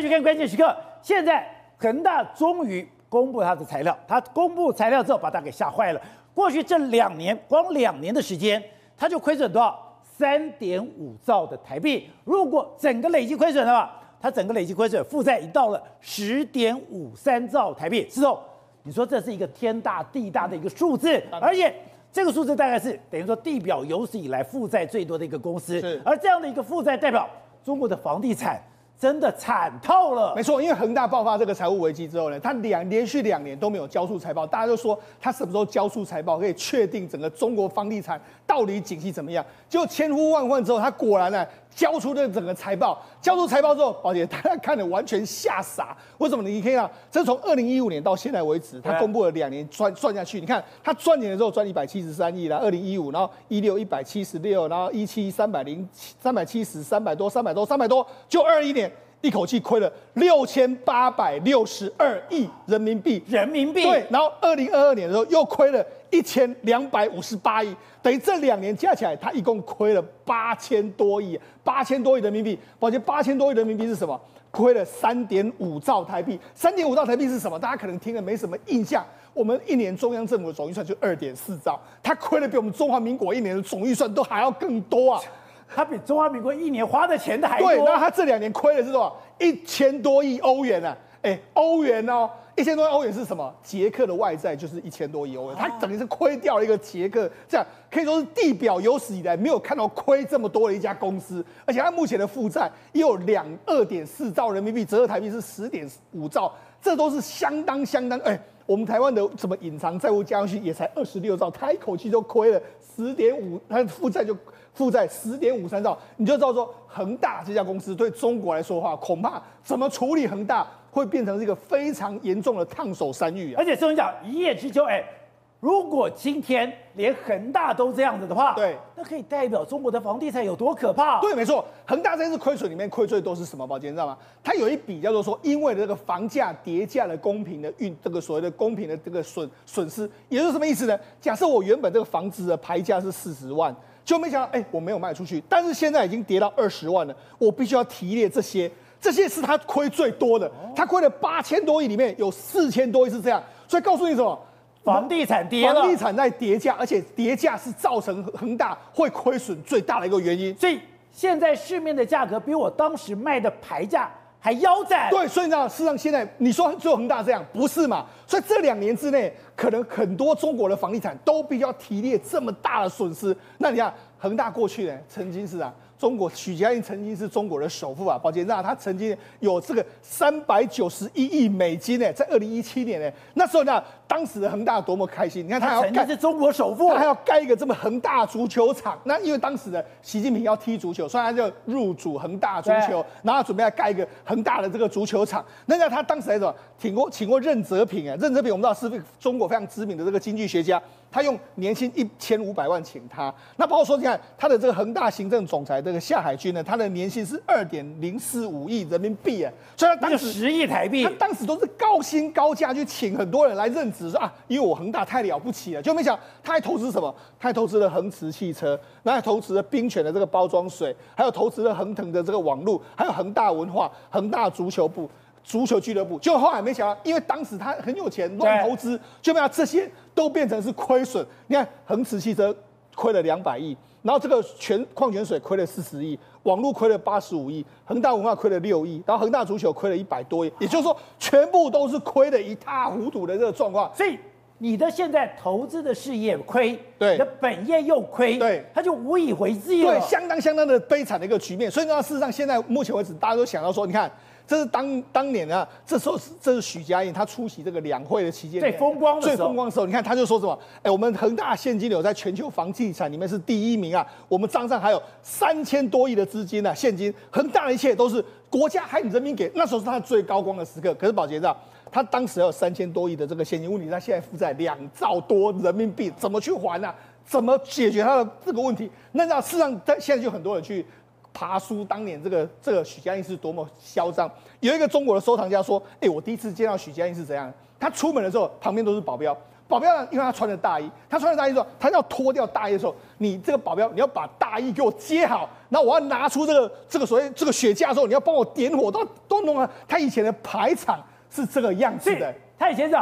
欢迎去看关键时刻。现在恒大终于公布他的材料，他公布材料之后，把他给吓坏了。过去这两年，光两年的时间，他就亏损多少？三点五兆的台币。如果整个累计亏损的话，他整个累计亏损负债已到了十点五三兆台币。之后，你说这是一个天大地大的一个数字，而且这个数字大概是等于说地表有史以来负债最多的一个公司。是，而这样的一个负债代表中国的房地产。真的惨透了，没错，因为恒大爆发这个财务危机之后呢，他两连续两年都没有交出财报，大家就说他什么时候交出财报可以确定整个中国房地产到底景气怎么样？就千呼万唤之后，他果然呢交出这整个财报，交出财报之后，宝姐大家看的完全吓傻。为什么？你可以看，这是从二零一五年到现在为止，他公布了两年赚赚下去，你看他赚钱的时候赚一百七十三亿，啦二零一五，然后一六一百七十六，然后一七三百零七三百七十三百多三百多三百多，就二一年。一口气亏了六千八百六十二亿人民币，人民币对，然后二零二二年的时候又亏了一千两百五十八亿，等于这两年加起来，他一共亏了八千多亿，八千多亿人民币。抱歉，八千多亿人民币是什么？亏了三点五兆台币。三点五兆台币是什么？大家可能听了没什么印象。我们一年中央政府的总预算就二点四兆，他亏了比我们中华民国一年的总预算都还要更多啊。他比中华民国一年花的钱的还多。对，那他这两年亏的是多少？一千多亿欧元啊！哎，欧元哦，一千多亿欧元是什么？捷克的外债就是一千多亿欧元，他等于是亏掉了一个捷克，这样可以说是地表有史以来没有看到亏这么多的一家公司，而且他目前的负债也有两二点四兆人民币，折合台币是十点五兆，这都是相当相当哎，我们台湾的什么隐藏债务加上去也才二十六兆，他一口气就亏了十点五，它的负债就。负债十点五三兆，你就知道说恒大这家公司对中国来说的话，恐怕怎么处理恒大会变成一个非常严重的烫手山芋啊！而且这种讲一夜之秋，哎，如果今天连恒大都这样子的话，对，那可以代表中国的房地产有多可怕？对，没错，恒大这次亏损里面亏最多是什么？宝杰你知道吗？它有一笔叫做说，因为这个房价跌价的公平的运，这个所谓的公平的这个损损失，也就是什么意思呢？假设我原本这个房子的牌价是四十万。就没想到，哎、欸，我没有卖出去，但是现在已经跌到二十万了，我必须要提列这些，这些是他亏最多的，他亏了八千多亿，里面有四千多亿是这样，所以告诉你什么？房地产跌了，房地产在跌价，而且跌价是造成恒大会亏损最大的一个原因，所以现在市面的价格比我当时卖的牌价。还腰斩？对，所以呢，事实上现在你说只有恒大这样，不是嘛？所以这两年之内，可能很多中国的房地产都必须要提列这么大的损失。那你看恒大过去呢，曾经是啊。中国许家印曾经是中国的首富啊，宝杰那他曾经有这个三百九十一亿美金呢，在二零一七年呢，那时候呢，当时的恒大多么开心！你看他还要盖，他是中国首富，他还要盖一个这么恒大足球场。那因为当时的习近平要踢足球，所以他就入主恒大足球，然后准备要盖一个恒大的这个足球场。那那他当时还什么，请过请过任泽平啊，任泽平我们知道是中国非常知名的这个经济学家。他用年薪一千五百万请他，那包括说，你看他的这个恒大行政总裁这个夏海军呢，他的年薪是二点零四五亿人民币啊，所以他当时十亿台币，他当时都是高薪高价去请很多人来任职，说啊，因为我恒大太了不起了，就没想他还投资什么？他还投资了恒驰汽车，然后还投资了冰泉的这个包装水，还有投资了恒腾的这个网络，还有恒大文化、恒大足球部。足球俱乐部，就后来没想到，因为当时他很有钱，乱投资，就没想到这些都变成是亏损。你看，恒驰汽车亏了两百亿，然后这个全矿泉水亏了四十亿，网络亏了八十五亿，恒大文化亏了六亿，然后恒大足球亏了一百多亿，也就是说，全部都是亏的一塌糊涂的这个状况。所以你的现在投资的事业亏，对，你的本业又亏，对，他就无以为继了，对，相当相当的悲惨的一个局面。所以呢，事实上现在目前为止，大家都想到说，你看。这是当当年啊，这时候是这是许家印他出席这个两会的期间最风光的时候，最风光的时候，你看他就说什么？哎，我们恒大现金流在全球房地产里面是第一名啊，我们账上还有三千多亿的资金呢、啊，现金，恒大的一切都是国家还人民给，那时候是他最高光的时刻。可是宝杰知道，他当时有三千多亿的这个现金，问题他现在负债两兆多人民币，怎么去还呢、啊？怎么解决他的这个问题？那那事实上，他现在就很多人去。爬书当年这个这个许家印是多么嚣张。有一个中国的收藏家说：“哎，我第一次见到许家印是怎样？他出门的时候旁边都是保镖，保镖，因为他穿着大衣，他穿着大衣之后，他要脱掉大衣的时候，你这个保镖你要把大衣给我接好，然后我要拿出这个这个所谓这个雪茄的时候，你要帮我点火，都都弄啊。他以前的排场是这个样子的，他以前是。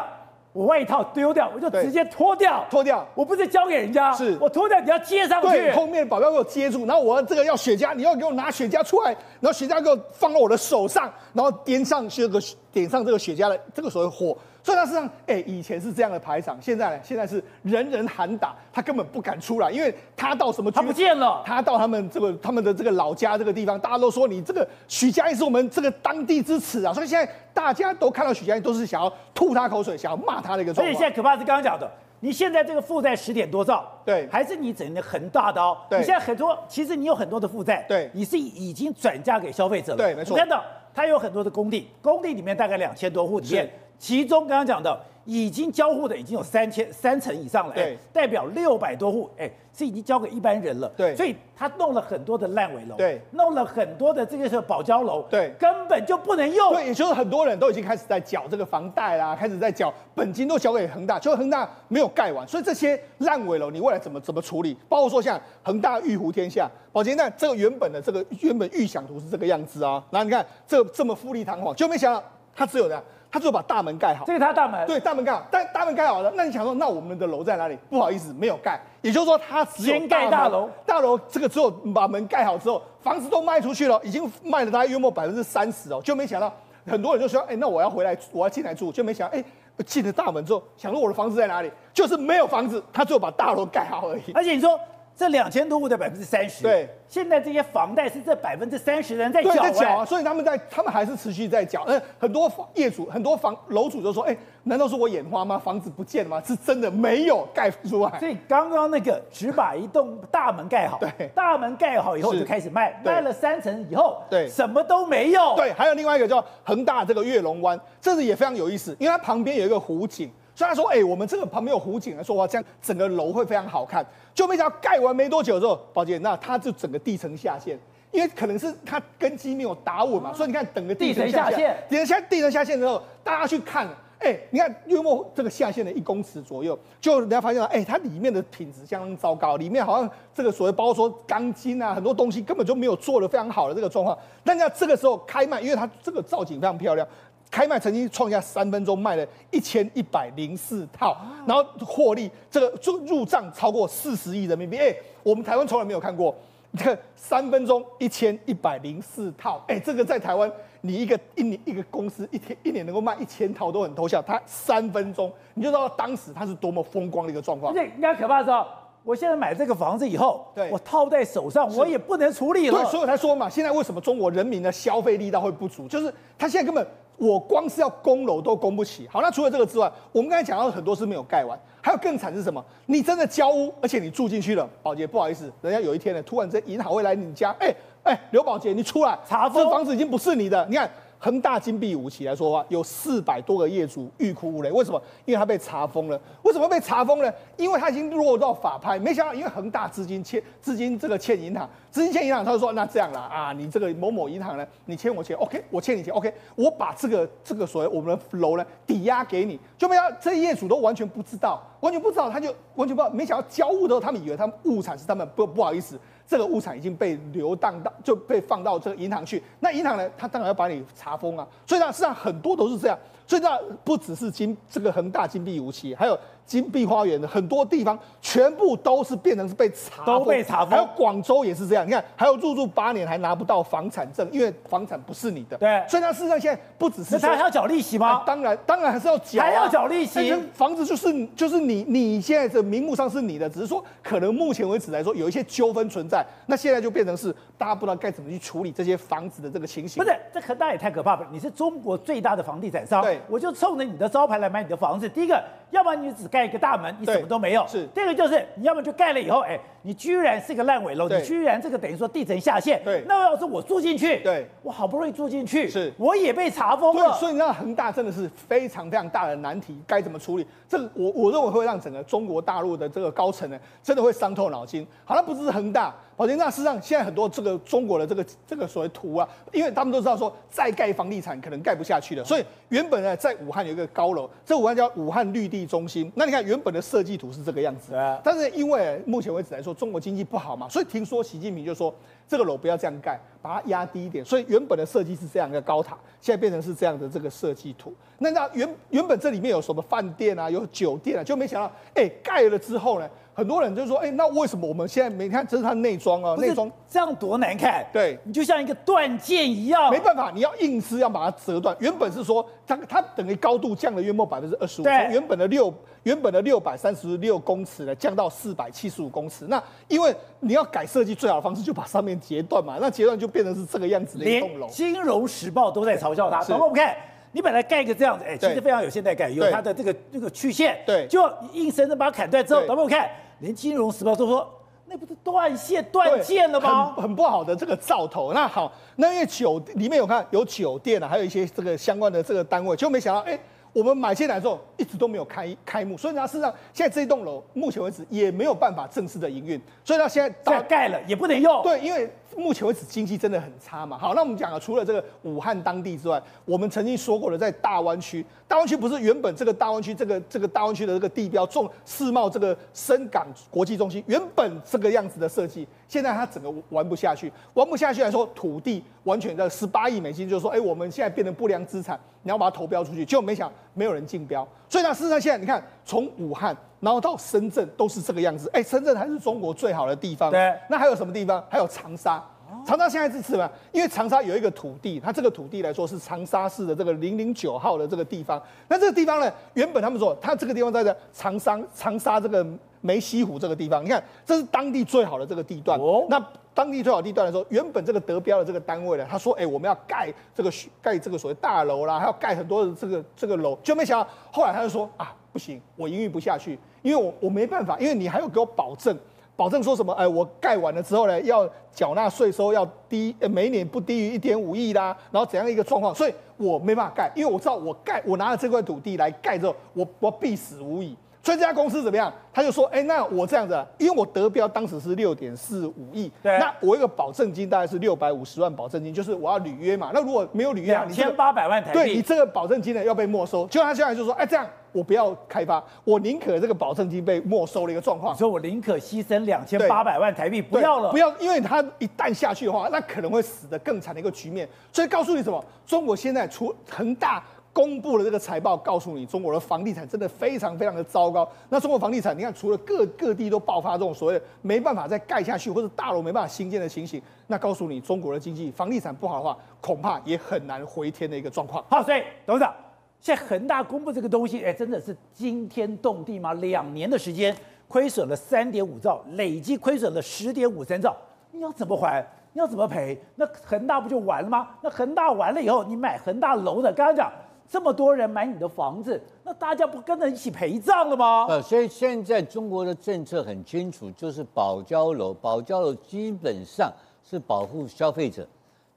我外套丢掉，我就直接脱掉，脱掉。我不是交给人家，是我脱掉，你要接上去。对，后面保镖给我接住，然后我这个要雪茄，你要给我拿雪茄出来，然后雪茄给我放到我的手上，然后点上这个点上这个雪茄的这个所谓火。所以他实际上，哎，以前是这样的排场，现在呢，现在是人人喊打，他根本不敢出来，因为他到什么？他不见了。他到他们这个他们的这个老家这个地方，大家都说你这个许家印是我们这个当地之耻啊！所以现在大家都看到许家印，都是想要吐他口水，想要骂他的一个状况。所以现在可怕是刚刚讲的，你现在这个负债十点多兆，对，还是你整的很大刀？对，你现在很多，其实你有很多的负债，对，你是已经转嫁给消费者了，对，没错。看到他有很多的工地，工地里面大概两千多户里面，其中刚刚讲的。已经交户的已经有三千三成以上了，对，代表六百多户，哎，是已经交给一般人了，对，所以他弄了很多的烂尾楼，对，弄了很多的这个是保交楼，对，根本就不能用，对，也就是很多人都已经开始在缴这个房贷啦，开始在缴本金都交给恒大，就恒大没有盖完，所以这些烂尾楼你未来怎么怎么处理？包括说像恒大玉湖天下，宝杰，那这个原本的这个原本预想图是这个样子啊，然后你看这这么富丽堂皇，就没想到它只有这样。他就把大门盖好，这是他大门，对，大门盖好，但大门盖好了，那你想说，那我们的楼在哪里？不好意思，没有盖，也就是说，他只有先盖大楼，大楼这个只有把门盖好之后，房子都卖出去了，已经卖了大概约莫百分之三十哦，就没想到很多人就说，哎，那我要回来，我要进来住，就没想到，哎，进了大门之后，想说我的房子在哪里？就是没有房子，他就把大楼盖好而已，而且你说。这两千多户的百分之三十，对，现在这些房贷是这百分之三十的人在缴，在缴啊，所以他们在，他们还是持续在缴。呃，很多房业主，很多房楼主就说，哎，难道是我眼花吗？房子不见了吗？是真的没有盖出来。所以刚刚那个只把一栋大门盖好，对，大门盖好以后就开始卖，卖了三层以后，对，什么都没有。对，还有另外一个叫恒大这个月龙湾，这是也非常有意思，因为它旁边有一个湖景。虽然说，哎，我们这个旁边有湖景来说话，这样整个楼会非常好看。就没想到盖完没多久之后，宝姐，那它就整个地层下陷，因为可能是它根基没有打稳嘛，所以你看整个地层下陷，地层下地层下陷之后，大家去看，哎，你看约莫这个下陷的一公尺左右，就人家发现了，哎，它里面的品质相当糟糕，里面好像这个所谓包括说钢筋啊，很多东西根本就没有做的非常好的这个状况。但在这个时候开卖，因为它这个造景非常漂亮。开卖曾经创下三分钟卖了一千一百零四套，然后获利这个就入账超过四十亿人民币。哎，我们台湾从来没有看过，你看三分钟一千一百零四套，哎，这个在台湾你一个一年一个公司一天一年能够卖一千套都很偷笑，它三分钟你就知道当时它是多么风光的一个状况。而且应该可怕的是，我现在买这个房子以后，对我套在手上我也不能处理了。对，所以我才说嘛，现在为什么中国人民的消费力道会不足，就是他现在根本。我光是要供楼都供不起。好，那除了这个之外，我们刚才讲到很多是没有盖完，还有更惨是什么？你真的交屋，而且你住进去了，保洁不好意思，人家有一天呢，突然间银行会来你家，哎哎，刘保洁你出来，查封，这房子已经不是你的，你看。恒大金碧五期来说的话，有四百多个业主欲哭无泪。为什么？因为他被查封了。为什么被查封呢？因为他已经落到法拍。没想到，因为恒大资金欠资金这个欠银行，资金欠银行，他就说：那这样啦，啊，你这个某某银行呢，你欠我钱，OK，我欠你钱，OK，我把这个这个所谓我们的楼呢抵押给你。就没想到这些业主都完全不知道，完全不知道，他就完全不知道。没想到交物的时候，他们以为他们物产是他们不不好意思。这个物产已经被流荡到，就被放到这个银行去。那银行呢，他当然要把你查封啊。所以呢，实际上很多都是这样。所以呢，不只是金这个恒大金币无期，还有。金碧花园的很多地方全部都是变成是被查封，都被查封。还有广州也是这样，你看，还有入住八年还拿不到房产证，因为房产不是你的。对，所以他事实上现在不只是那他还要缴利息吗？啊、当然，当然还是要缴、啊，还要缴利息。房子就是就是你你现在的名目上是你的，只是说可能目前为止来说有一些纠纷存在，那现在就变成是大家不知道该怎么去处理这些房子的这个情形。不是，这可大也太可怕了！你是中国最大的房地产商，对，我就冲着你的招牌来买你的房子。第一个，要不然你只盖一个大门，你什么都没有。是，第二个就是你要么就盖了以后，哎，你居然是个烂尾楼，你居然这个等于说地层下陷。对，那要是我住进去，对，我好不容易住进去，是，我也被查封了。所以你知道恒大真的是非常非常大的难题，该怎么处理？这个我我认为会让整个中国大陆的这个高层呢，真的会伤透脑筋。好，了不只是恒大。宝杰，那事实上现在很多这个中国的这个这个所谓图啊，因为他们都知道说再盖房地产可能盖不下去了，所以原本呢在武汉有一个高楼，这武汉叫武汉绿地中心。那你看原本的设计图是这个样子，但是因为目前为止来说中国经济不好嘛，所以听说习近平就说这个楼不要这样盖，把它压低一点。所以原本的设计是这样一个高塔，现在变成是这样的这个设计图。那那原原本这里面有什么饭店啊，有酒店啊，就没想到哎盖了之后呢？很多人就说，哎、欸，那为什么我们现在没看？这是它内装啊，内装这样多难看。对，你就像一个断剑一样，没办法，你要硬是要把它折断。原本是说它它等于高度降了约莫百分之二十五，从原本的六原本的六百三十六公尺呢降到四百七十五公尺。那因为你要改设计，最好的方式就把上面截断嘛。那截断就变成是这个样子的一栋楼。金融时报都在嘲笑它。然后我们看。你本来盖一个这样子，哎，其实非常有现代感，有它的这个这个曲线，对，就硬生生把它砍断之后，咱们看，连《金融时报》都说，那不是断线断线了吗？很很不好的这个兆头。那好，那因为酒里面有看有酒店啊，还有一些这个相关的这个单位，就没想到，哎。我们买进来之后，一直都没有开开幕，所以呢，事实上现在这一栋楼目前为止也没有办法正式的营运，所以呢，现在大盖了也不能用。对，因为目前为止经济真的很差嘛。好，那我们讲了，除了这个武汉当地之外，我们曾经说过的，在大湾区，大湾区不是原本这个大湾区这个这个大湾区的这个地标，重世贸这个深港国际中心，原本这个样子的设计。现在它整个玩不下去，玩不下去来说，土地完全的十八亿美金，就是说，哎，我们现在变成不良资产，你要把它投标出去，结果没想没有人竞标，所以呢，事实上现在你看，从武汉然后到深圳都是这个样子，哎，深圳还是中国最好的地方，对，那还有什么地方？还有长沙。长沙现在是什么？因为长沙有一个土地，它这个土地来说是长沙市的这个零零九号的这个地方。那这个地方呢，原本他们说，它这个地方在这长沙长沙这个梅溪湖这个地方，你看这是当地最好的这个地段。哦，那当地最好地段来说，原本这个得标的这个单位呢，他说，哎，我们要盖这个盖这个所谓大楼啦，还要盖很多的这个这个楼，就没想到后来他就说啊，不行，我营运不下去，因为我我没办法，因为你还要给我保证。保证说什么？哎，我盖完了之后呢，要缴纳税收要低，每年不低于一点五亿啦。然后怎样一个状况？所以我没办法盖，因为我知道我盖，我拿了这块土地来盖之后，我我必死无疑。所以这家公司怎么样？他就说，哎，那我这样子，因为我得标当时是六点四五亿，对，那我一个保证金大概是六百五十万保证金，就是我要履约嘛。那如果没有履约，两千八百万台币，对你这个保证金呢要被没收。就他现在就说，哎，这样。我不要开发，我宁可这个保证金被没收的一个状况。所以我宁可牺牲两千八百万台币，不要了，不要，因为他一旦下去的话，那可能会死得更惨的一个局面。所以告诉你什么？中国现在除恒大公布了这个财报，告诉你中国的房地产真的非常非常的糟糕。那中国房地产，你看除了各各地都爆发这种所谓没办法再盖下去，或者大楼没办法新建的情形，那告诉你中国的经济房地产不好的话，恐怕也很难回天的一个状况。好，所以董事长。现在恒大公布这个东西，哎，真的是惊天动地吗？两年的时间亏损了三点五兆，累计亏损了十点五三兆，你要怎么还？你要怎么赔？那恒大不就完了吗？那恒大完了以后，你买恒大楼的，刚刚讲这么多人买你的房子，那大家不跟着一起陪葬了吗？呃，所以现在中国的政策很清楚，就是保交楼，保交楼基本上是保护消费者。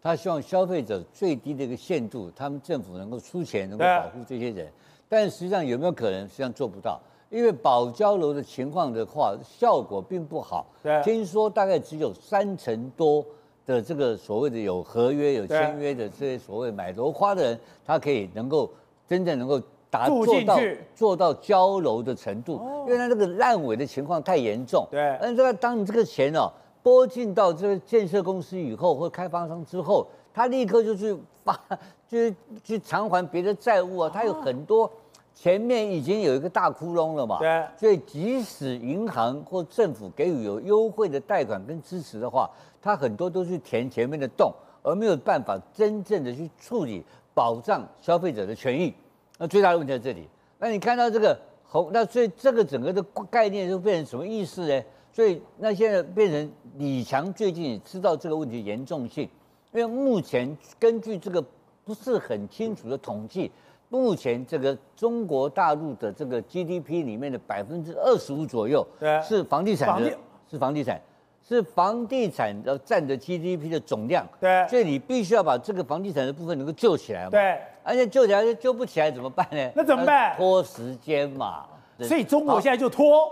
他希望消费者最低的一个限度，他们政府能够出钱，能够保护这些人。但实际上有没有可能？实际上做不到，因为保交楼的情况的话，效果并不好。对听说大概只有三成多的这个所谓的有合约、有签约的这些所谓买楼花的人，他可以能够真正能够达做到做到交楼的程度，因为他这个烂尾的情况太严重。对，但这个当你这个钱哦。拨进到这个建设公司以后，或开发商之后，他立刻就去发，就是去偿还别的债务啊。他有很多前面已经有一个大窟窿了嘛。对。所以即使银行或政府给予有优惠的贷款跟支持的话，他很多都是填前面的洞，而没有办法真正的去处理保障消费者的权益。那最大的问题在这里。那你看到这个红，那所以这个整个的概念就变成什么意思呢？所以那现在变成李强最近也知道这个问题严重性，因为目前根据这个不是很清楚的统计，目前这个中国大陆的这个 GDP 里面的百分之二十五左右，是房地产的，是房地产，是房地产要占的 GDP 的总量，对，所以你必须要把这个房地产的部分能够救起来嘛，对，而且救起来就救不起来怎么办呢？那怎么办？拖时间嘛，所以中国现在就拖。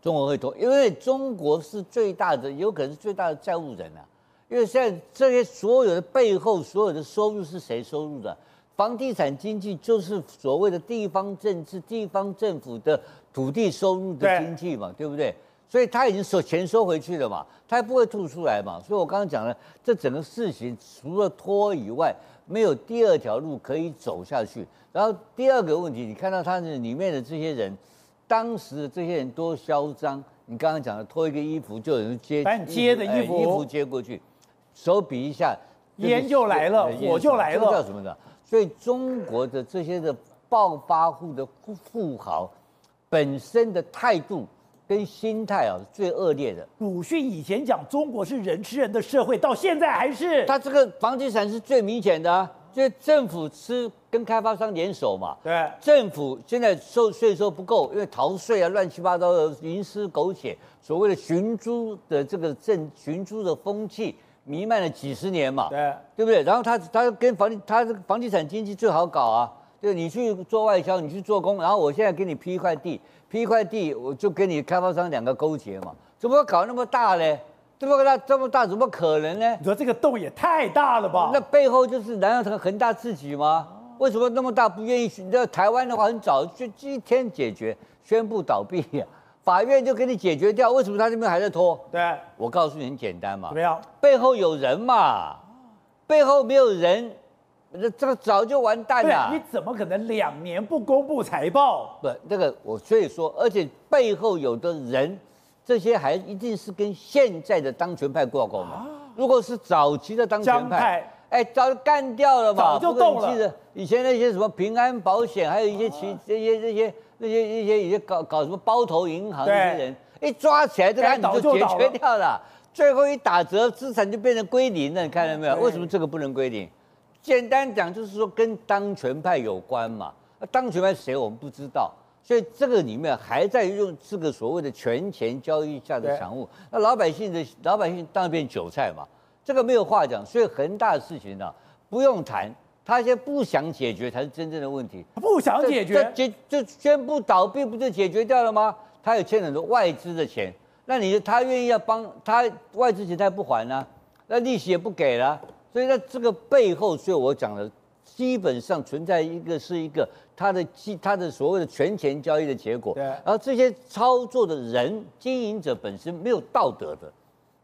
中国会拖，因为中国是最大的，有可能是最大的债务人啊。因为现在这些所有的背后所有的收入是谁收入的？房地产经济就是所谓的地方政治、地方政府的土地收入的经济嘛，对，对不对？所以他已经收钱收回去了嘛，他也不会吐出来嘛。所以我刚刚讲了，这整个事情除了拖以外，没有第二条路可以走下去。然后第二个问题，你看到他的里面的这些人，当时的这些人多嚣张。你刚刚讲的脱一个衣服就有人接，把接的衣服，衣服接过去，手比一下，烟就来了，火就来了，这叫什么的？所以中国的这些的暴发户的富豪，本身的态度跟心态啊，是最恶劣的。鲁迅以前讲中国是人吃人的社会，到现在还是。他这个房地产是最明显的啊。因为政府吃跟开发商联手嘛，对，政府现在收税收不够，因为逃税啊，乱七八糟的，营私苟且，所谓的寻租的这个政寻租的风气弥漫了几十年嘛，对，对不对？然后他他跟房地他这个房地产经济最好搞啊，对，你去做外销，你去做工，然后我现在给你批一块地，批一块地，我就跟你开发商两个勾结嘛，怎么会搞那么大嘞？这么大这么大，怎么可能呢？你说这个洞也太大了吧？那背后就是难道恒大自己吗？为什么那么大不愿意？你知道台湾的话很早就一天解决，宣布倒闭呀，法院就给你解决掉。为什么他这边还在拖？对，我告诉你很简单嘛。怎么样，背后有人嘛？背后没有人，这个早就完蛋了。你怎么可能两年不公布财报？不，这个我所以说，而且背后有的人。这些还一定是跟现在的当权派挂钩嘛？如果是早期的当权派，哎，早就干掉了嘛，早就动了。记得以前那些什么平安保险，还有一些其这些这些那些一些一些搞搞什么包头银行这些人，一抓起来这个案子就解决掉了。最后一打折，资产就变成归零了。你看到没有？为什么这个不能归零？简单讲就是说跟当权派有关嘛。那当权派谁我们不知道。所以这个里面还在用这个所谓的权钱交易下的产物，那老百姓的老百姓当然变韭菜嘛，这个没有话讲。所以恒大的事情呢，不用谈，他现在不想解决才是真正的问题。不想解决，解就宣布倒闭，不就解决掉了吗？他有欠很多外资的钱，那你他愿意要帮他外资钱，他不还呢、啊？那利息也不给了，所以在这个背后，所以我讲的。基本上存在一个是一个他的基他的所谓的权钱交易的结果，对。然后这些操作的人经营者本身没有道德的，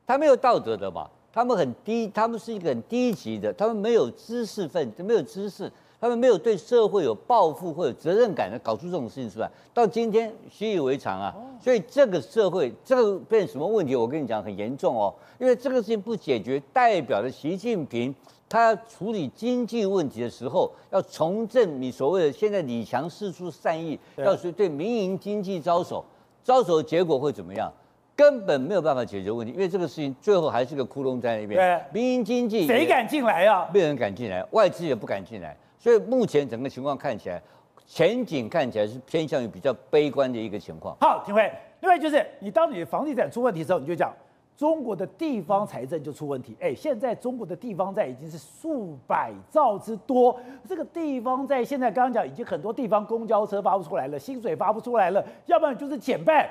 他没有道德的嘛，他们很低，他们是一个很低级的，他们没有知识分子，没有知识，他们没有对社会有抱负或者责任感的搞出这种事情出来，到今天习以为常啊。所以这个社会这个变什么问题？我跟你讲很严重哦，因为这个事情不解决，代表着习近平。他要处理经济问题的时候，要重振你所谓的现在李强四处善意，要是对民营经济招手，招手的结果会怎么样？根本没有办法解决问题，因为这个事情最后还是个窟窿在那边。对，民营经济谁敢进来呀？没有人敢进来，外资也不敢进来，所以目前整个情况看起来，前景看起来是偏向于比较悲观的一个情况。好，廷辉，另外就是你当你的房地产出问题的时候，你就讲。中国的地方财政就出问题，哎，现在中国的地方债已经是数百兆之多，这个地方债现在刚刚讲已经很多地方公交车发不出来了，薪水发不出来了，要不然就是减半，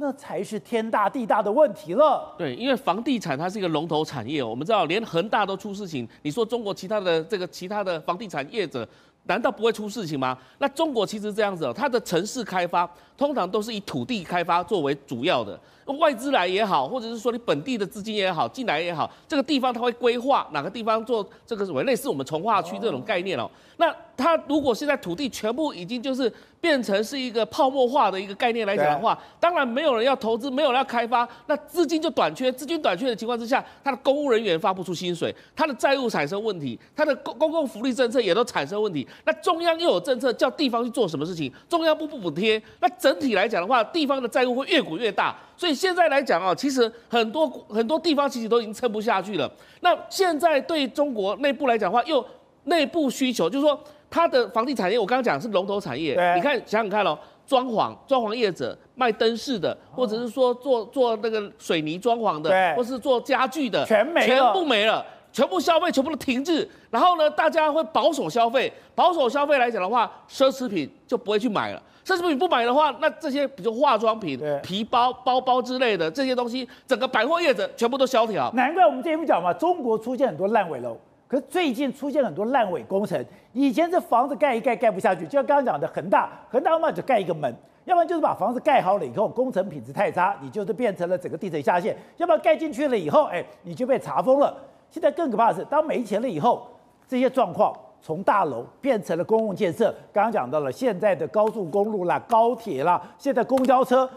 那才是天大地大的问题了。对，因为房地产它是一个龙头产业，我们知道连恒大都出事情，你说中国其他的这个其他的房地产业者难道不会出事情吗？那中国其实这样子，它的城市开发通常都是以土地开发作为主要的。外资来也好，或者是说你本地的资金也好进来也好，这个地方它会规划哪个地方做这个什么类似我们从化区这种概念哦。那它如果现在土地全部已经就是变成是一个泡沫化的一个概念来讲的话，当然没有人要投资，没有人要开发，那资金就短缺，资金短缺的情况之下，它的公务人员发不出薪水，它的债务产生问题，它的公公共福利政策也都产生问题。那中央又有政策叫地方去做什么事情，中央不不补贴，那整体来讲的话，地方的债务会越滚越大。所以现在来讲啊，其实很多很多地方其实都已经撑不下去了。那现在对中国内部来讲的话，又内部需求，就是说它的房地产业，我刚刚讲是龙头产业。你看想想看喽，装潢装潢业者卖灯饰的，或者是说做做那个水泥装潢的，或是做家具的，全没了，全部没了。全部消费全部都停滞，然后呢，大家会保守消费，保守消费来讲的话，奢侈品就不会去买了。奢侈品不买的话，那这些比如化妆品、皮包、包包之类的这些东西，整个百货业者全部都萧条。难怪我们之前讲嘛，中国出现很多烂尾楼，可是最近出现很多烂尾工程。以前这房子盖一盖盖不下去，就像刚刚讲的恒大，恒大嘛就盖一个门，要不然就是把房子盖好了以后工程品质太差，你就是变成了整个地层下陷；要不然盖进去了以后，哎，你就被查封了。现在更可怕的是，当没钱了以后，这些状况。从大楼变成了公共建设，刚刚讲到了现在的高速公路啦、高铁啦，现在公交车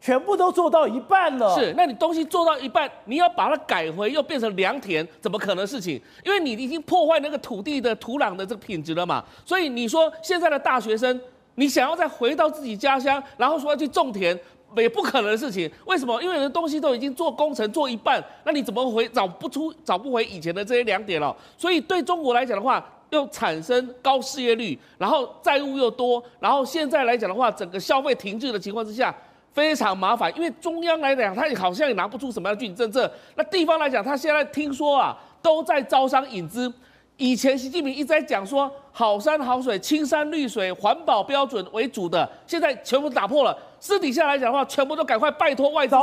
全部都做到一半了。是，那你东西做到一半，你要把它改回又变成良田，怎么可能事情？因为你已经破坏那个土地的土壤的这个品质了嘛。所以你说现在的大学生，你想要再回到自己家乡，然后说要去种田，也不可能的事情。为什么？因为人东西都已经做工程做一半，那你怎么回找不出、找不回以前的这些良点了？所以对中国来讲的话。又产生高失业率，然后债务又多，然后现在来讲的话，整个消费停滞的情况之下，非常麻烦。因为中央来讲，他也好像也拿不出什么样的具体政策。那地方来讲，他现在听说啊，都在招商引资。以前习近平一直在讲说，好山好水、青山绿水、环保标准为主的，现在全部打破了。私底下来讲的话，全部都赶快拜托外资，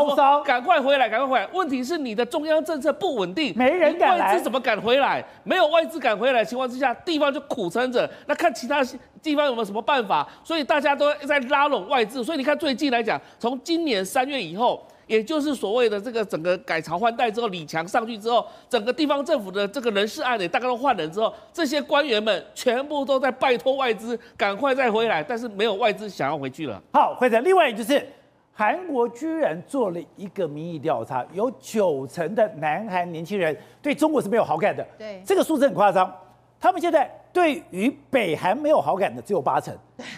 赶快回来，赶快回来。问题是你的中央政策不稳定，没人敢来，外资怎么敢回来？没有外资敢回来的情况之下，地方就苦撑着。那看其他地方有没有什么办法？所以大家都在拉拢外资。所以你看最近来讲，从今年三月以后。也就是所谓的这个整个改朝换代之后，李强上去之后，整个地方政府的这个人事案也大概都换人之后，这些官员们全部都在拜托外资赶快再回来，但是没有外资想要回去了。好，或者另外就是韩国居然做了一个民意调查，有九成的南韩年轻人对中国是没有好感的。对，这个数字很夸张。他们现在对于北韩没有好感的只有八成。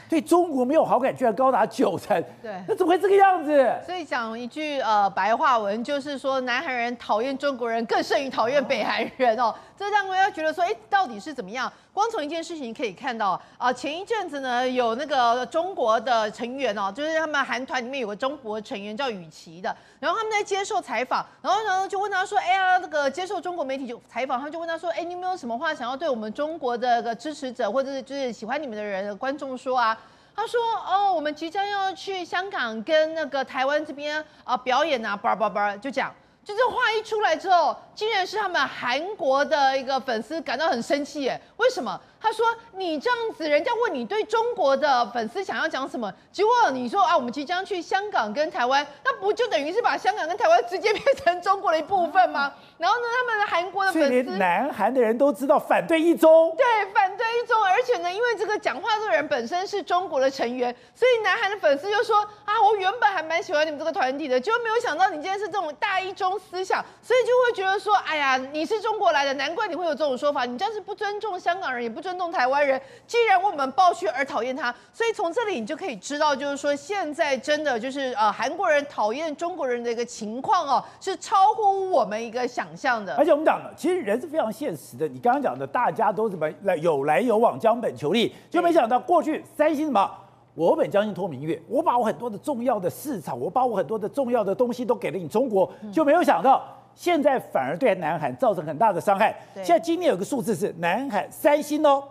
对中国没有好感，居然高达九成。对，那怎么会这个样子？所以讲一句呃白话文，就是说南韩人讨厌中国人更胜于讨厌北韩人哦。这让大家觉得说，哎，到底是怎么样？光从一件事情可以看到啊，前一阵子呢，有那个中国的成员哦，就是他们韩团里面有个中国成员叫雨琦的，然后他们在接受采访，然后呢就问他说，哎呀，那个接受中国媒体就采访，他就问他说，哎，你有没有什么话想要对我们中国的个支持者或者是就是喜欢你们的人观众说啊？他说：“哦，我们即将要去香港跟那个台湾这边啊表演啊，叭叭叭，就讲，就这话一出来之后，竟然是他们韩国的一个粉丝感到很生气，耶，为什么？”他说：“你这样子，人家问你对中国的粉丝想要讲什么，结果你说啊，我们即将去香港跟台湾，那不就等于是把香港跟台湾直接变成中国的一部分吗？然后呢，他们的韩国的粉丝，连南韩的人都知道反对一中，对，反对一中，而且呢，因为这个讲话这个人本身是中国的成员，所以南韩的粉丝就说啊，我原本还蛮喜欢你们这个团体的，结果没有想到你今天是这种大一中思想，所以就会觉得说，哎呀，你是中国来的，难怪你会有这种说法，你这样是不尊重香港人，也不尊。”动台湾人既然为我们抱屈而讨厌他，所以从这里你就可以知道，就是说现在真的就是呃韩国人讨厌中国人的一个情况哦，是超乎我们一个想象的。而且我们讲了，其实人是非常现实的。你刚刚讲的，大家都怎么来有来有往，江本求利，就没想到过去三星什么我本将心托明月，我把我很多的重要的市场，我把我很多的重要的东西都给了你中国，就没有想到。现在反而对南韩造成很大的伤害。现在今年有个数字是，南韩三星哦，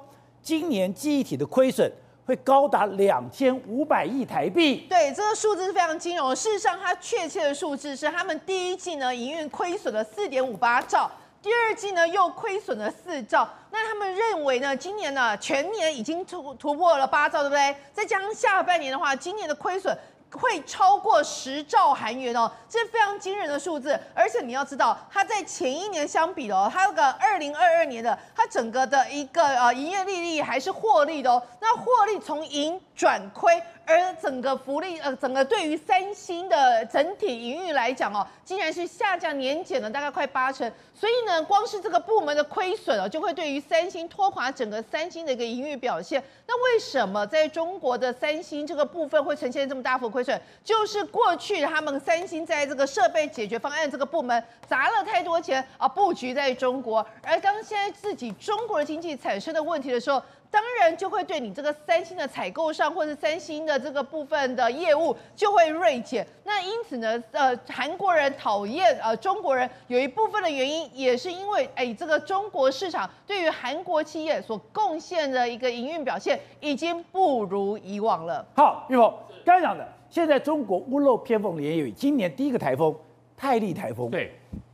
今年记忆体的亏损会高达两千五百亿台币。对，这个数字是非常惊人。事实上，它确切的数字是，他们第一季呢营运亏损了四点五八兆，第二季呢又亏损了四兆。那他们认为呢，今年呢全年已经突突破了八兆，对不对？再加上下半年的话，今年的亏损。会超过十兆韩元哦，这是非常惊人的数字。而且你要知道，它在前一年相比哦，它那个二零二二年的它整个的一个呃营业利率还是获利的哦。那获利从盈转亏。而整个福利，呃，整个对于三星的整体营运来讲哦，竟然是下降年减了大概快八成。所以呢，光是这个部门的亏损哦，就会对于三星拖垮整个三星的一个营运表现。那为什么在中国的三星这个部分会呈现这么大幅亏损？就是过去他们三星在这个设备解决方案这个部门砸了太多钱啊，布局在中国。而当现在自己中国的经济产生的问题的时候，当然就会对你这个三星的采购上，或者三星的这个部分的业务就会锐减。那因此呢，呃，韩国人讨厌呃中国人，有一部分的原因也是因为，哎，这个中国市场对于韩国企业所贡献的一个营运表现已经不如以往了。好，玉峰刚才讲的，现在中国屋漏偏逢连夜雨，今年第一个台风泰利台风，对。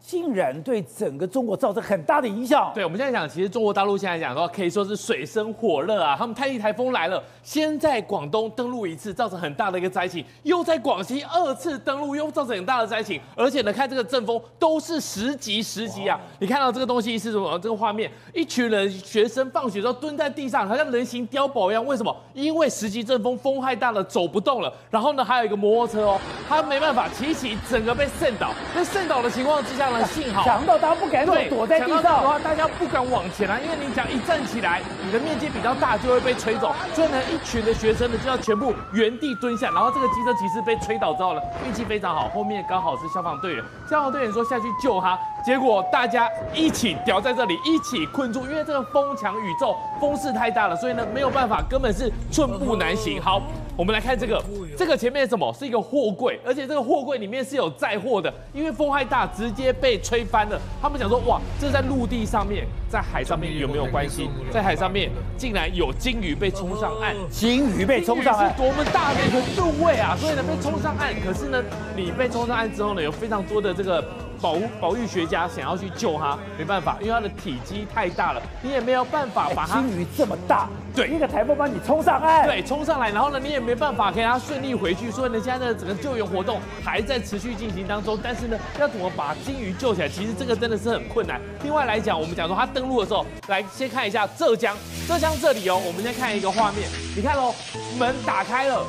竟然对整个中国造成很大的影响。对，我们现在讲，其实中国大陆现在讲的话，可以说是水深火热啊。他们泰利台风来了，先在广东登陆一次，造成很大的一个灾情；又在广西二次登陆，又造成很大的灾情。而且呢，看这个阵风都是十级十级啊！你看到这个东西是什么？这个画面，一群人学生放学之后蹲在地上，好像人形碉堡一样。为什么？因为十级阵风风太大了，走不动了。然后呢，还有一个摩托车哦，他没办法骑起，整个被渗倒。那渗倒的情况之下呢，幸好强到大家不敢躲，躲在地上的话，大家不敢往前啊，因为你讲一站起来，你的面积比较大，就会被吹走。所以呢，一群的学生呢就要全部原地蹲下，然后这个机车骑士被吹倒之后呢，运气非常好，后面刚好是消防队员，消防队员说下去救他，结果大家一起吊在这里，一起困住，因为这个风强宇宙，风势太大了，所以呢没有办法，根本是寸步难行。好，我们来看这个，这个前面是什么？是一个货柜，而且这个货柜里面是有载货的，因为风太大，直接被吹翻了。他们讲说，哇，这是在陆地上面，在海上面有没有关系？在海上面竟然有鲸鱼被冲上岸，鲸鱼被冲上岸，是多么大的一个吨位啊！所以呢，被冲上岸。可是呢，你被冲上岸之后呢，有非常多的这个。保保育学家想要去救它，没办法，因为它的体积太大了，你也没有办法把它。鲸鱼这么大，对，一个台风把你冲上岸，对，冲上来，然后呢，你也没办法可以让它顺利回去，所以呢，现在的整个救援活动还在持续进行当中。但是呢，要怎么把鲸鱼救起来，其实这个真的是很困难。另外来讲，我们讲说它登陆的时候，来先看一下浙江，浙江这里哦，我们先看一个画面，你看哦，门打开了，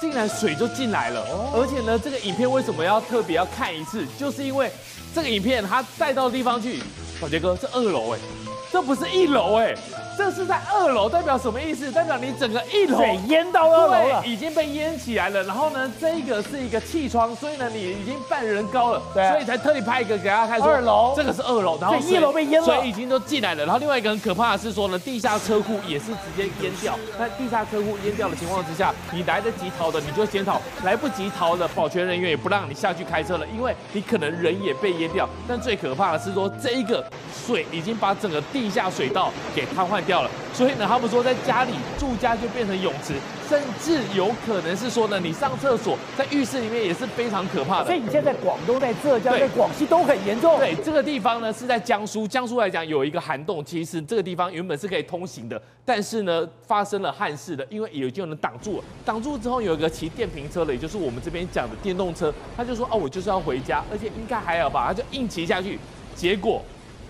竟然水就进来了，而且呢，这个影片为什么要特别要看一次，就是因为。这个影片它带到地方去，宝杰哥，这二楼哎，这不是一楼哎。这是在二楼，代表什么意思？代表你整个一楼水淹到二楼了，已经被淹起来了。然后呢，这个是一个气窗，所以呢，你已经半人高了，对，所以才特地拍一个给大家看。二楼，这个是二楼，然后一楼被淹了，水已经都进来了。然后另外一个很可怕的是说呢，地下车库也是直接淹掉。在地下车库淹掉的情况之下，你来得及逃的你就先逃，来不及逃的保全人员也不让你下去开车了，因为你可能人也被淹掉。但最可怕的是说，这一个水已经把整个地下水道给瘫痪掉了，所以呢。他们说，在家里住家就变成泳池，甚至有可能是说呢，你上厕所在浴室里面也是非常可怕的。所以你现在在广东、在浙江、在广西都很严重。对，这个地方呢是在江苏，江苏来讲有一个涵洞，其实这个地方原本是可以通行的，但是呢发生了憾事的，因为有就能挡住了，挡住之后有一个骑电瓶车的，也就是我们这边讲的电动车，他就说哦，我就是要回家，而且应该还好吧，他就硬骑下去，结果。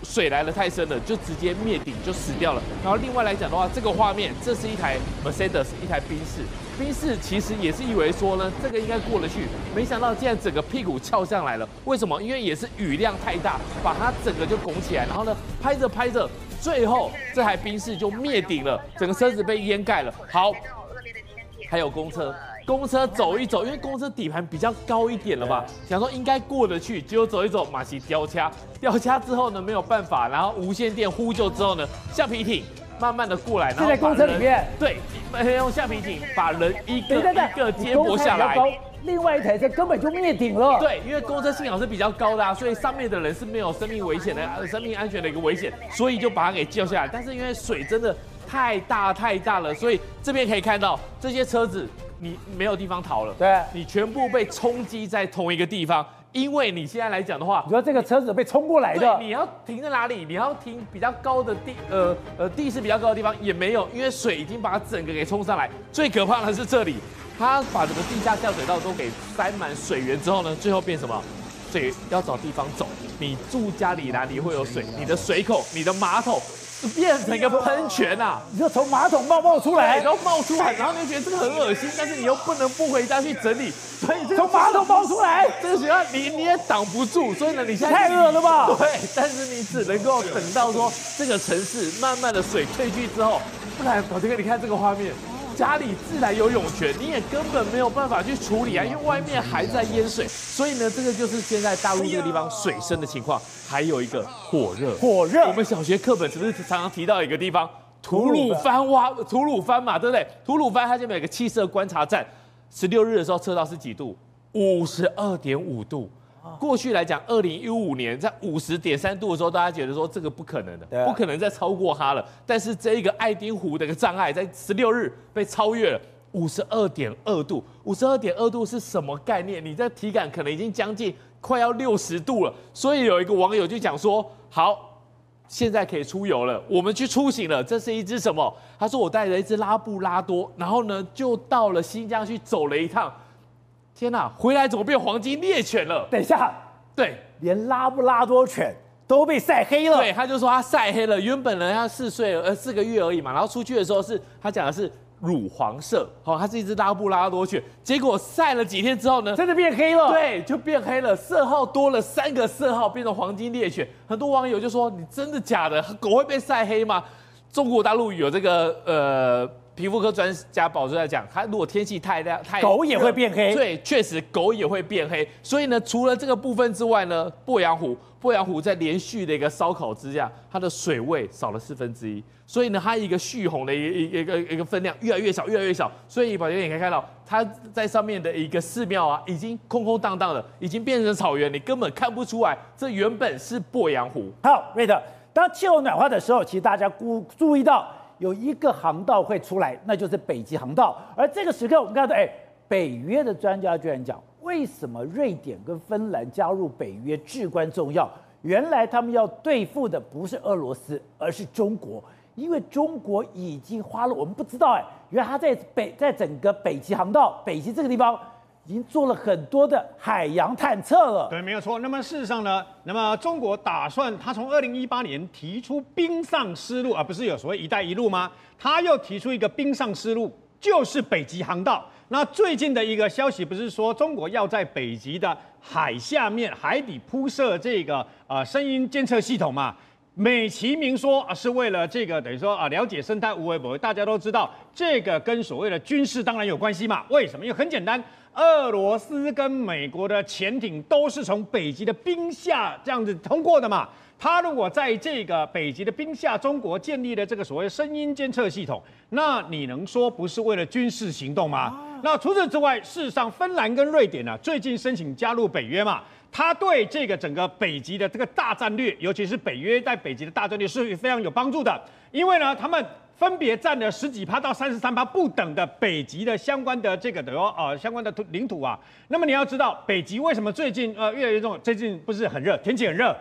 水来得太深了，就直接灭顶就死掉了。然后另外来讲的话，这个画面，这是一台 Mercedes，一台宾士。宾士其实也是以为说呢，这个应该过得去，没想到竟然整个屁股翘上来了。为什么？因为也是雨量太大，把它整个就拱起来。然后呢，拍着拍着，最后这台宾士就灭顶了，整个车子被淹盖了。好，还有公车。公车走一走，因为公车底盘比较高一点了吧，想说应该过得去，结果走一走，马上掉卡，掉卡之后呢，没有办法，然后无线电呼救之后呢，橡皮艇慢慢的过来，然后在公车里面，对，用橡皮艇把人一个一个接驳下来，另外一台车根本就灭顶了，对，因为公车幸好是比较高的啊，所以上面的人是没有生命危险的，生命安全的一个危险，所以就把它给救下来，但是因为水真的太大太大了，所以这边可以看到这些车子。你没有地方逃了，对，你全部被冲击在同一个地方，因为你现在来讲的话，你说这个车子被冲过来的，你要停在哪里？你要停比较高的地，呃呃，地势比较高的地方也没有，因为水已经把它整个给冲上来。最可怕的是这里，它把整个地下下水道都给塞满水源之后呢，最后变什么？水要找地方走。你住家里哪里会有水？你的水口，你的马桶。变成一个喷泉啊！你就从马桶冒冒出来，然后冒出来，然后你就觉得这个很恶心，但是你又不能不回家去整理，所以从马桶冒出来，这个学校你你也挡不住，所以呢，你现在太恶了吧？对，但是你只能够等到说这个城市慢慢的水退去之后，不然宝杰哥，你看这个画面。家里自然有涌泉，你也根本没有办法去处理啊，因为外面还在淹水，所以呢，这个就是现在大陆这个地方水深的情况。还有一个火热，火热。我们小学课本是不是常常提到一个地方？吐鲁番哇，吐鲁番嘛，对不对？吐鲁番它这边有个气色观察站，十六日的时候测到是几度？五十二点五度。过去来讲，二零一五年在五十点三度的时候，大家觉得说这个不可能的，不可能再超过它了。但是这一个爱丁湖的一个障碍，在十六日被超越了。五十二点二度，五十二点二度是什么概念？你这体感可能已经将近快要六十度了。所以有一个网友就讲说：“好，现在可以出游了，我们去出行了。这是一只什么？”他说：“我带了一只拉布拉多，然后呢，就到了新疆去走了一趟。天哪，回来怎么变黄金猎犬了？等一下，对，连拉布拉多犬都被晒黑了。对，他就说他晒黑了。原本呢，他四岁呃四个月而已嘛，然后出去的时候是他讲的是。”乳黄色，好，它是一只拉布拉多犬，结果晒了几天之后呢，真的变黑了。对，就变黑了，色号多了三个色号，变成黄金猎犬。很多网友就说：“你真的假的？狗会被晒黑吗？”中国大陆有这个呃皮肤科专家保证在讲，它如果天气太亮，太狗也会变黑。对，确实狗也会变黑。所以呢，除了这个部分之外呢，鄱阳湖，鄱阳湖在连续的一个烧烤之下，它的水位少了四分之一。所以呢，它一个蓄洪的一一一个一个分量越来越少，越来越少。所以宝杰你可以看到，它在上面的一个寺庙啊，已经空空荡荡的，已经变成草原，你根本看不出来这原本是鄱阳湖。好，瑞德，当气候暖化的时候，其实大家估注意到有一个航道会出来，那就是北极航道。而这个时刻，我们看到，哎，北约的专家居然讲，为什么瑞典跟芬兰加入北约至关重要？原来他们要对付的不是俄罗斯，而是中国。因为中国已经花了，我们不知道哎，原来他在北，在整个北极航道、北极这个地方，已经做了很多的海洋探测了。对，没有错。那么事实上呢，那么中国打算，他从二零一八年提出冰上丝路，而不是有所谓“一带一路”吗？他又提出一个冰上丝路，就是北极航道。那最近的一个消息不是说，中国要在北极的海下面、海底铺设这个呃声音监测系统吗？美其名说啊，是为了这个等于说啊，了解生态无为不。大家都知道，这个跟所谓的军事当然有关系嘛。为什么？因为很简单，俄罗斯跟美国的潜艇都是从北极的冰下这样子通过的嘛。他如果在这个北极的冰下，中国建立了这个所谓声音监测系统，那你能说不是为了军事行动吗？那除此之外，事实上，芬兰跟瑞典呢、啊，最近申请加入北约嘛。它对这个整个北极的这个大战略，尤其是北约在北极的大战略是非常有帮助的，因为呢，他们分别占了十几趴到三十三趴不等的北极的相关的这个的哦呃相关的土领土啊。那么你要知道，北极为什么最近呃越来越重？最近不是很热，天气很热，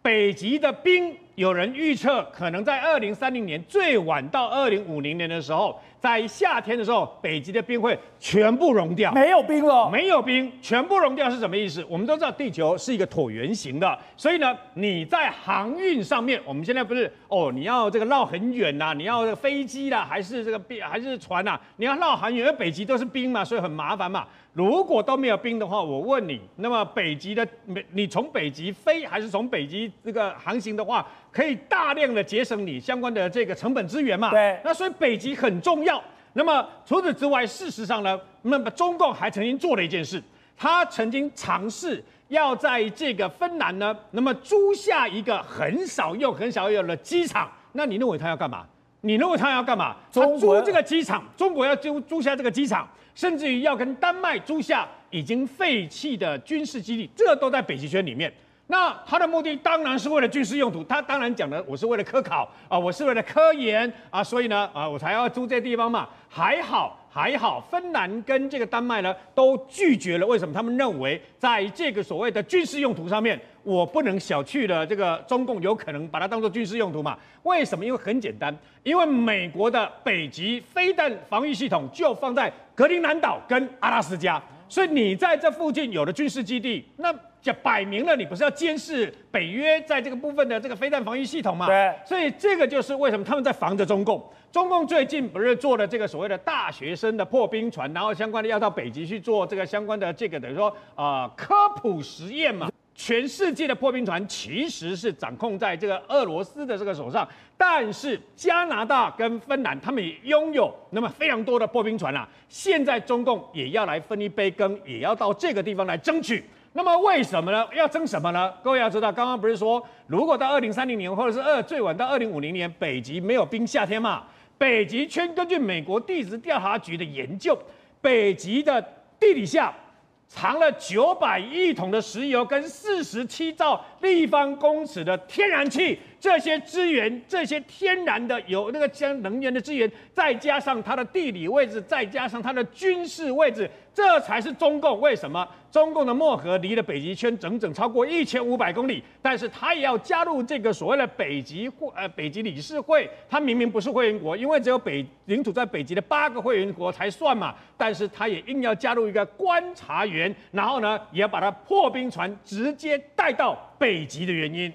北极的冰。有人预测，可能在二零三零年，最晚到二零五零年的时候，在夏天的时候，北极的冰会全部融掉，没有冰了，没有冰，全部融掉是什么意思？我们都知道地球是一个椭圆形的，所以呢，你在航运上面，我们现在不是哦，你要这个绕很远呐，你要这个飞机啦，还是这个冰，还是船呐？你要绕很远，因为北极都是冰嘛，所以很麻烦嘛。如果都没有冰的话，我问你，那么北极的，你从北极飞还是从北极这个航行的话，可以大量的节省你相关的这个成本资源嘛？对。那所以北极很重要。那么除此之外，事实上呢，那么中共还曾经做了一件事，他曾经尝试要在这个芬兰呢，那么租下一个很少用、很少有的机场。那你认为他要干嘛？你认为他要干嘛？他租这个机场，中国要租租下这个机场。甚至于要跟丹麦租下已经废弃的军事基地，这都在北极圈里面。那他的目的当然是为了军事用途，他当然讲的我是为了科考啊，我是为了科研啊，所以呢啊，我才要租这地方嘛。还好还好，芬兰跟这个丹麦呢都拒绝了。为什么？他们认为在这个所谓的军事用途上面，我不能小觑了这个中共有可能把它当做军事用途嘛？为什么？因为很简单，因为美国的北极飞弹防御系统就放在格陵兰岛跟阿拉斯加，所以你在这附近有了军事基地，那。就摆明了，你不是要监视北约在这个部分的这个飞弹防御系统吗？对，所以这个就是为什么他们在防着中共。中共最近不是做了这个所谓的大学生的破冰船，然后相关的要到北极去做这个相关的这个等于说啊、呃、科普实验嘛？全世界的破冰船其实是掌控在这个俄罗斯的这个手上，但是加拿大跟芬兰他们也拥有那么非常多的破冰船啊。现在中共也要来分一杯羹，也要到这个地方来争取。那么为什么呢？要争什么呢？各位要知道，刚刚不是说，如果到二零三零年，或者是二最晚到二零五零年，北极没有冰夏天嘛？北极圈根据美国地质调查局的研究，北极的地底下藏了九百亿桶的石油跟四十七兆立方公尺的天然气。这些资源，这些天然的有那个将能源的资源，再加上它的地理位置，再加上它的军事位置，这才是中共为什么？中共的漠河离了北极圈整整超过一千五百公里，但是它也要加入这个所谓的北极会呃北极理事会，它明明不是会员国，因为只有北领土在北极的八个会员国才算嘛，但是它也硬要加入一个观察员，然后呢，也要把它破冰船直接带到北极的原因。